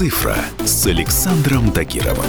«Цифра» с Александром Тагировым.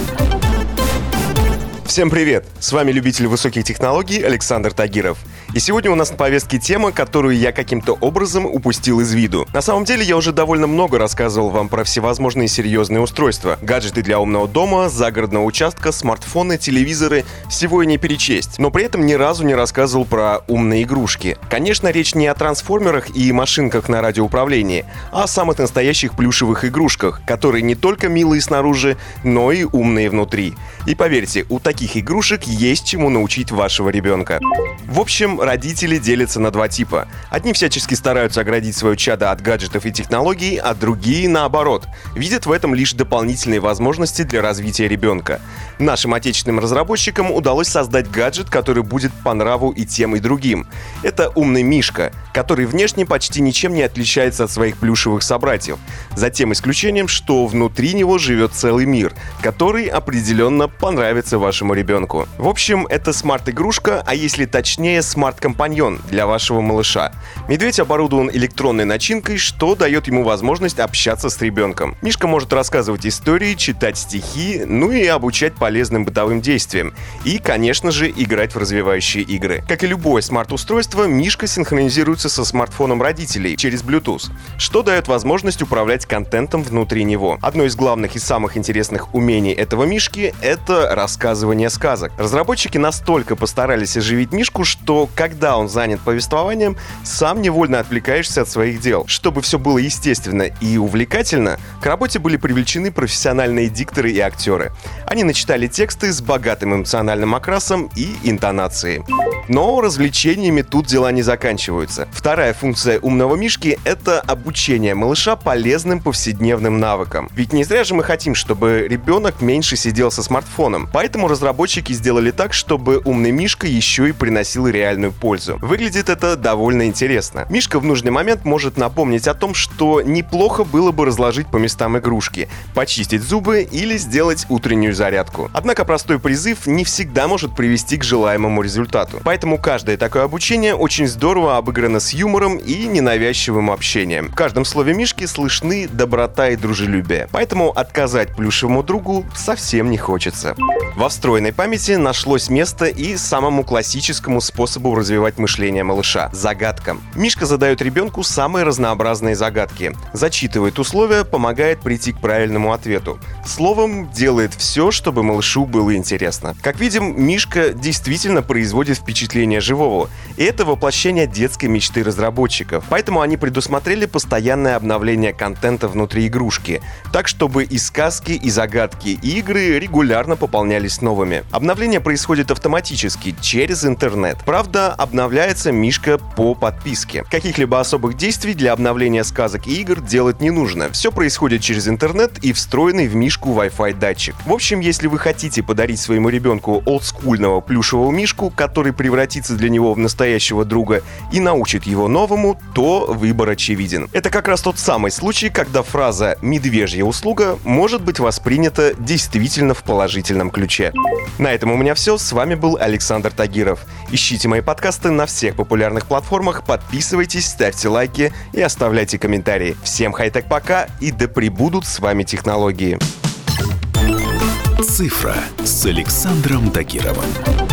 Всем привет! С вами любитель высоких технологий Александр Тагиров. И сегодня у нас на повестке тема, которую я каким-то образом упустил из виду. На самом деле я уже довольно много рассказывал вам про всевозможные серьезные устройства. Гаджеты для умного дома, загородного участка, смартфоны, телевизоры. Всего и не перечесть. Но при этом ни разу не рассказывал про умные игрушки. Конечно, речь не о трансформерах и машинках на радиоуправлении, а о самых настоящих плюшевых игрушках, которые не только милые снаружи, но и умные внутри. И поверьте, у таких игрушек есть чему научить вашего ребенка. В общем, родители делятся на два типа. Одни всячески стараются оградить свое чадо от гаджетов и технологий, а другие, наоборот, видят в этом лишь дополнительные возможности для развития ребенка. Нашим отечественным разработчикам удалось создать гаджет, который будет по нраву и тем, и другим. Это умный Мишка, который внешне почти ничем не отличается от своих плюшевых собратьев. За тем исключением, что внутри него живет целый мир, который определенно понравится вашему ребенку. В общем, это смарт-игрушка, а если точнее, смарт-компаньон для вашего малыша. Медведь оборудован электронной начинкой, что дает ему возможность общаться с ребенком. Мишка может рассказывать истории, читать стихи, ну и обучать полезным бытовым действиям. И, конечно же, играть в развивающие игры. Как и любое смарт-устройство, Мишка синхронизируется со смартфоном родителей через Bluetooth, что дает возможность управлять контентом внутри него. Одно из главных и самых интересных умений этого Мишки — это рассказывание сказок. Разработчики настолько постарались оживить Мишку, что когда он занят повествованием, сам невольно отвлекаешься от своих дел. Чтобы все было естественно и увлекательно, к работе были привлечены профессиональные дикторы и актеры. Они начитали тексты с богатым эмоциональным окрасом и интонацией. Но развлечениями тут дела не заканчиваются. Вторая функция умного мишки — это обучение малыша полезным повседневным навыкам. Ведь не зря же мы хотим, чтобы ребенок меньше сидел со смартфоном. Поэтому разработчики сделали так, чтобы умный мишка еще и приносил реальную пользу. Выглядит это довольно интересно. Мишка в нужный момент может напомнить о том, что неплохо было бы разложить по местам игрушки, почистить зубы или сделать утреннюю зарядку. Однако простой призыв не всегда может привести к желаемому результату. Поэтому каждое такое обучение очень здорово обыграно с юмором и ненавязчивым общением. В каждом слове Мишки слышны доброта и дружелюбие. Поэтому отказать плюшевому другу совсем не хочется. Во встроенной памяти нашлось место и самому классическому способу развивать мышление малыша – загадкам. Мишка задает ребенку самые разнообразные загадки. Зачитывает условия, помогает прийти к правильному ответу. Словом, делает все, чтобы малышу было интересно. Как видим, Мишка действительно производит впечатление живого. И это воплощение детской мечты разработчиков. Поэтому они предусмотрели постоянное обновление контента внутри игрушки. Так, чтобы и сказки, и загадки, и игры регулярно пополнялись новыми. Обновление происходит автоматически, через интернет. Правда, обновляется Мишка по подписке. Каких-либо особых действий для обновления сказок и игр делать не нужно. Все происходит через интернет и встроенный в Мишку Wi-Fi датчик. В общем, если вы хотите подарить своему ребенку олдскульного плюшевого Мишку, который превратится для него в настоящего друга и научит его новому, то выбор очевиден. Это как раз тот самый случай, когда фраза «медвежья услуга» может быть воспринята действительно в положительном ключе. На этом у меня все. С вами был Александр Тагиров. Ищите мои подкасты на всех популярных платформах, подписывайтесь, ставьте лайки и оставляйте комментарии. Всем хай-тек пока и да пребудут с вами технологии. «Цифра» с Александром Тагировым.